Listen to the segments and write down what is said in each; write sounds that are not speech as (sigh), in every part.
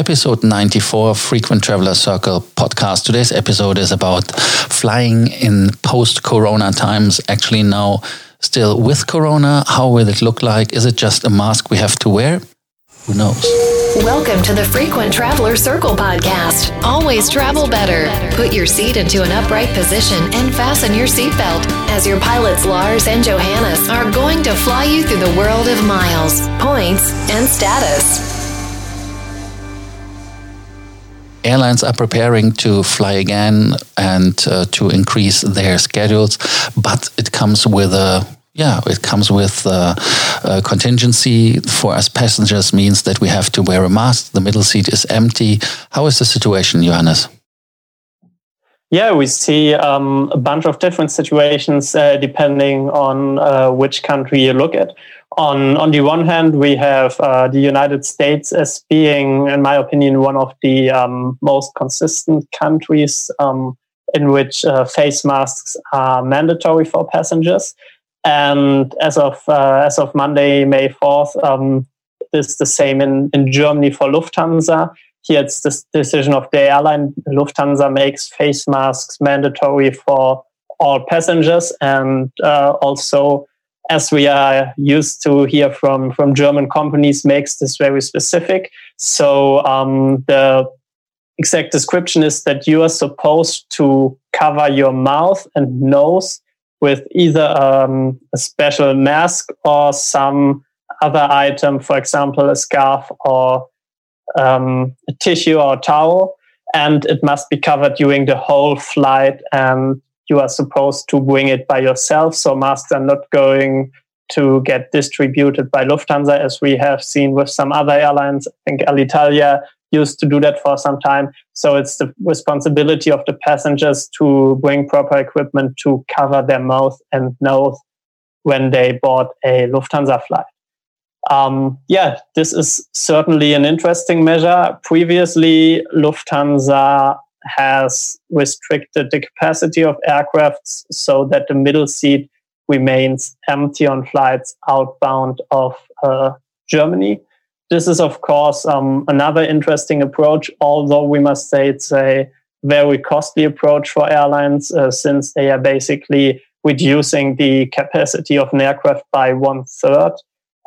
episode 94 Frequent Traveler Circle podcast. Today's episode is about flying in post corona times. Actually, now, still with corona, how will it look like? Is it just a mask we have to wear? Who knows? Welcome to the Frequent Traveler Circle podcast. Always travel better. Put your seat into an upright position and fasten your seatbelt as your pilots Lars and Johannes are going to fly you through the world of miles, points, and status. Airlines are preparing to fly again and uh, to increase their schedules, but it comes with a yeah, it comes with uh, a contingency for us passengers means that we have to wear a mask. The middle seat is empty. How is the situation, Johannes? Yeah, we see um, a bunch of different situations uh, depending on uh, which country you look at. On on the one hand, we have uh, the United States as being, in my opinion, one of the um, most consistent countries um, in which uh, face masks are mandatory for passengers. And as of uh, as of Monday, May fourth, um, is the same in, in Germany for Lufthansa. Here, it's the decision of the airline. Lufthansa makes face masks mandatory for all passengers, and uh, also, as we are used to hear from from German companies, makes this very specific. So um, the exact description is that you are supposed to cover your mouth and nose with either um, a special mask or some other item, for example, a scarf or um, a tissue or a towel, and it must be covered during the whole flight. And you are supposed to bring it by yourself, so masks are not going to get distributed by Lufthansa, as we have seen with some other airlines. I think Alitalia used to do that for some time. So it's the responsibility of the passengers to bring proper equipment to cover their mouth and nose when they board a Lufthansa flight. Um, yeah, this is certainly an interesting measure. Previously, Lufthansa has restricted the capacity of aircrafts so that the middle seat remains empty on flights outbound of uh, Germany. This is, of course, um, another interesting approach, although we must say it's a very costly approach for airlines uh, since they are basically reducing the capacity of an aircraft by one third.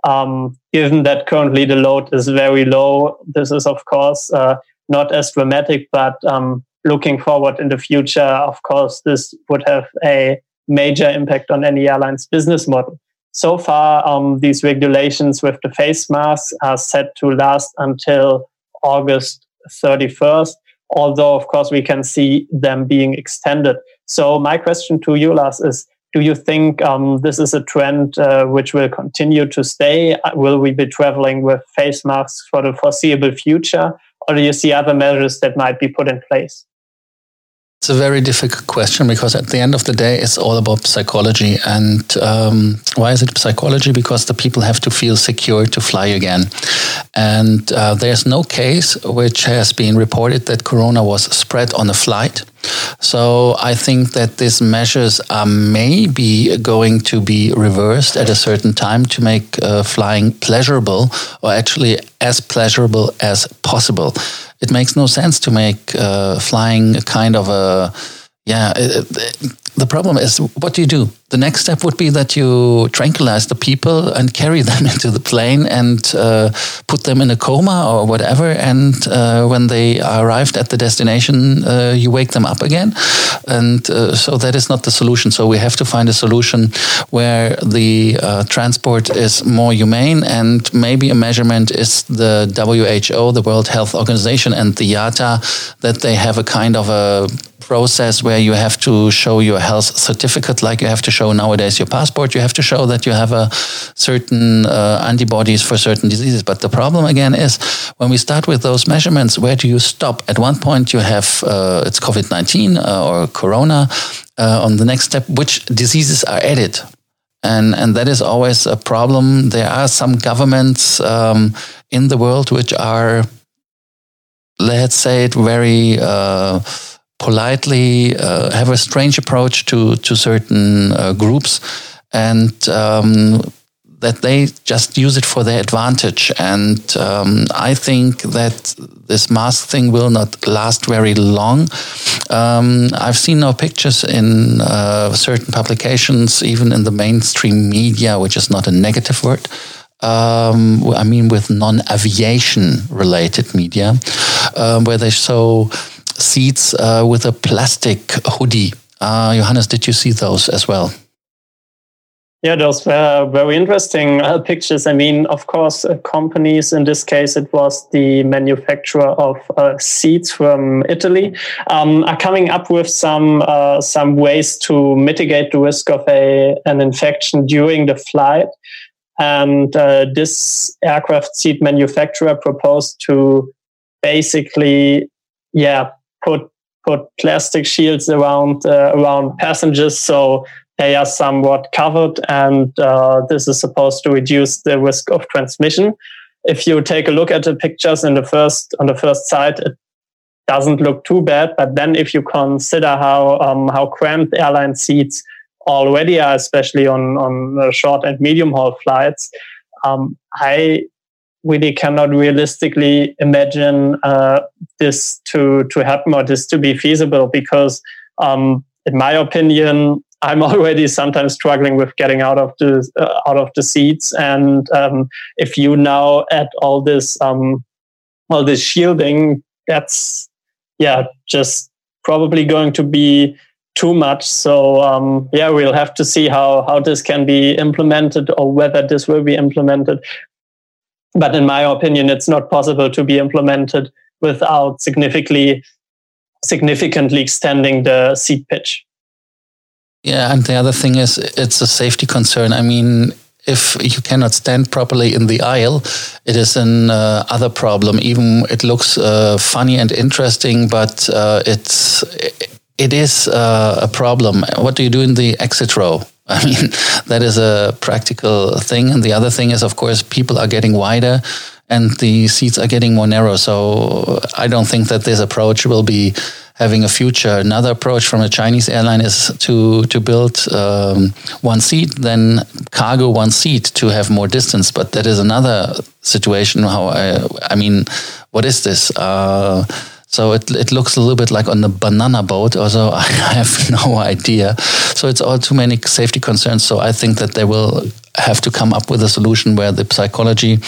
Um, given that currently the load is very low, this is, of course, uh, not as dramatic, but um, looking forward in the future, of course, this would have a major impact on any airline's business model. So far, um, these regulations with the face masks are set to last until August 31st, although, of course, we can see them being extended. So, my question to you, Lars, is do you think um, this is a trend uh, which will continue to stay? Will we be traveling with face masks for the foreseeable future? Or do you see other measures that might be put in place? It's a very difficult question because at the end of the day, it's all about psychology. And um, why is it psychology? Because the people have to feel secure to fly again. And uh, there's no case which has been reported that corona was spread on a flight. So I think that these measures are maybe going to be reversed at a certain time to make uh, flying pleasurable or actually as pleasurable as possible it makes no sense to make uh, flying a kind of a yeah. It, it, the problem is, what do you do? The next step would be that you tranquilize the people and carry (laughs) them into the plane and uh, put them in a coma or whatever. And uh, when they arrived at the destination, uh, you wake them up again. And uh, so that is not the solution. So we have to find a solution where the uh, transport is more humane and maybe a measurement is the WHO, the World Health Organization, and the IATA that they have a kind of a process where you have to show your health certificate, like you have to show nowadays your passport. You have to show that you have a certain uh, antibodies for certain diseases. But the problem again is when we start with those measurements, where do you stop? At one point, you have uh, it's COVID nineteen uh, or Corona. Uh, on the next step, which diseases are added? And, and that is always a problem. There are some governments um, in the world which are, let's say it very uh, politely, uh, have a strange approach to to certain uh, groups, and um, that they just use it for their advantage. And um, I think that this mask thing will not last very long. Um, I've seen now pictures in uh, certain publications, even in the mainstream media, which is not a negative word. Um, I mean, with non aviation related media, um, where they show seats uh, with a plastic hoodie. Uh, Johannes, did you see those as well? Yeah, those were very interesting uh, pictures. I mean, of course, uh, companies, in this case, it was the manufacturer of uh, seats from Italy, um, are coming up with some uh, some ways to mitigate the risk of a an infection during the flight. And uh, this aircraft seat manufacturer proposed to basically, yeah, put put plastic shields around uh, around passengers so they are somewhat covered, and uh, this is supposed to reduce the risk of transmission. If you take a look at the pictures in the first on the first side, it doesn't look too bad. But then, if you consider how um, how cramped airline seats already are, especially on on short and medium haul flights, um, I really cannot realistically imagine uh, this to to happen or this to be feasible because, um, in my opinion, I'm (laughs) already sometimes struggling with getting out of the uh, out of the seats, and um, if you now add all this um, all this shielding, that's yeah, just probably going to be too much. So um, yeah, we'll have to see how how this can be implemented or whether this will be implemented. But in my opinion, it's not possible to be implemented without significantly significantly extending the seat pitch. Yeah, and the other thing is it's a safety concern. I mean, if you cannot stand properly in the aisle, it is an uh, other problem. Even it looks uh, funny and interesting, but uh, it's it is uh, a problem. What do you do in the exit row? (laughs) I mean, that is a practical thing. And the other thing is, of course, people are getting wider and the seats are getting more narrow. So I don't think that this approach will be having a future. Another approach from a Chinese airline is to to build um, one seat, then cargo one seat to have more distance. But that is another situation. How I I mean, what is this? Uh, so it, it looks a little bit like on the banana boat. although (laughs) I have no idea. So it's all too many safety concerns. So I think that they will have to come up with a solution where the psychology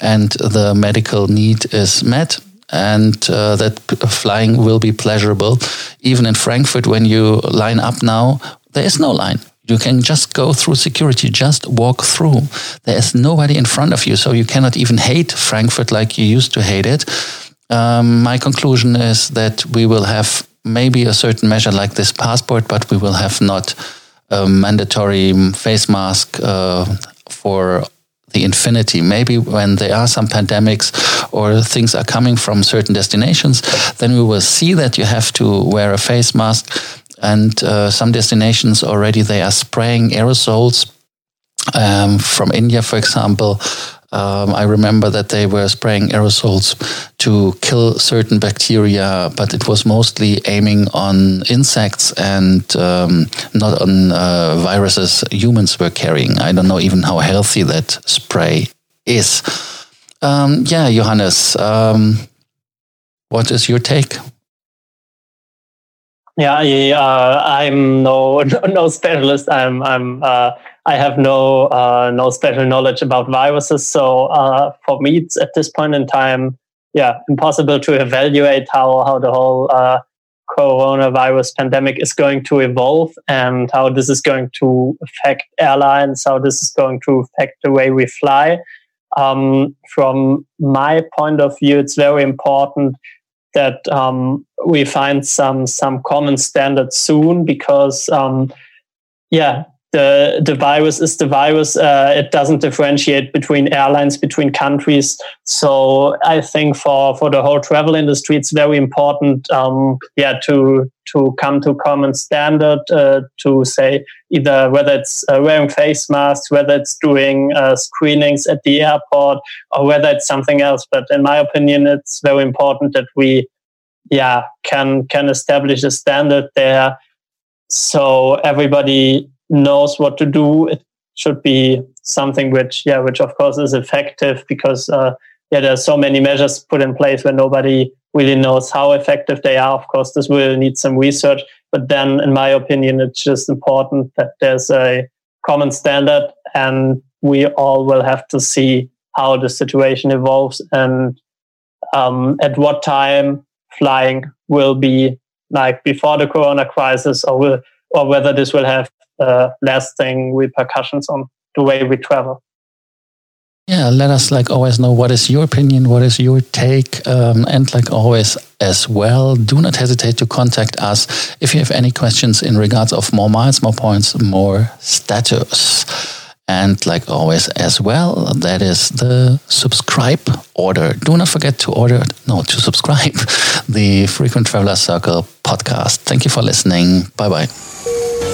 and the medical need is met and uh, that flying will be pleasurable. Even in Frankfurt, when you line up now, there is no line. You can just go through security, just walk through. There is nobody in front of you, so you cannot even hate Frankfurt like you used to hate it. Um, my conclusion is that we will have maybe a certain measure like this passport, but we will have not a mandatory face mask uh, for the infinity. Maybe when there are some pandemics or things are coming from certain destinations, then we will see that you have to wear a face mask. And uh, some destinations already they are spraying aerosols um, from India, for example. Um, I remember that they were spraying aerosols to kill certain bacteria, but it was mostly aiming on insects and um, not on uh, viruses humans were carrying. I don't know even how healthy that spray is. Um, yeah, Johannes, um, what is your take? Yeah, I, uh, I'm (laughs) no no specialist. I'm I'm uh, I have no uh, no special knowledge about viruses. So uh, for me, at this point in time, yeah, impossible to evaluate how how the whole uh, coronavirus pandemic is going to evolve and how this is going to affect airlines, how this is going to affect the way we fly. Um, from my point of view, it's very important that um, we find some some common standards soon because um, yeah the the virus is the virus uh, it doesn't differentiate between airlines between countries. So i think for for the whole travel industry it's very important um, yeah to to come to common standard uh, to say either whether it's uh, wearing face masks whether it's doing uh, screenings at the airport or whether it's something else. But in my opinion it's very important that we yeah can can establish a standard there. So everybody knows what to do It should be something which, yeah, which of course is effective because, uh, yeah, there's so many measures put in place where nobody really knows how effective they are. Of course, this will need some research, but then, in my opinion, it's just important that there's a common standard and we all will have to see how the situation evolves and um, at what time flying will be like before the corona crisis or will, or whether this will have uh, lasting repercussions on the way we travel. Yeah, let us like always know what is your opinion, what is your take, um, and like always as well, do not hesitate to contact us if you have any questions in regards of more miles, more points, more status. And like always as well, that is the subscribe order. Do not forget to order, no, to subscribe (laughs) the Frequent Traveler Circle podcast. Thank you for listening. Bye bye.